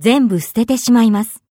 全部捨ててしまいます。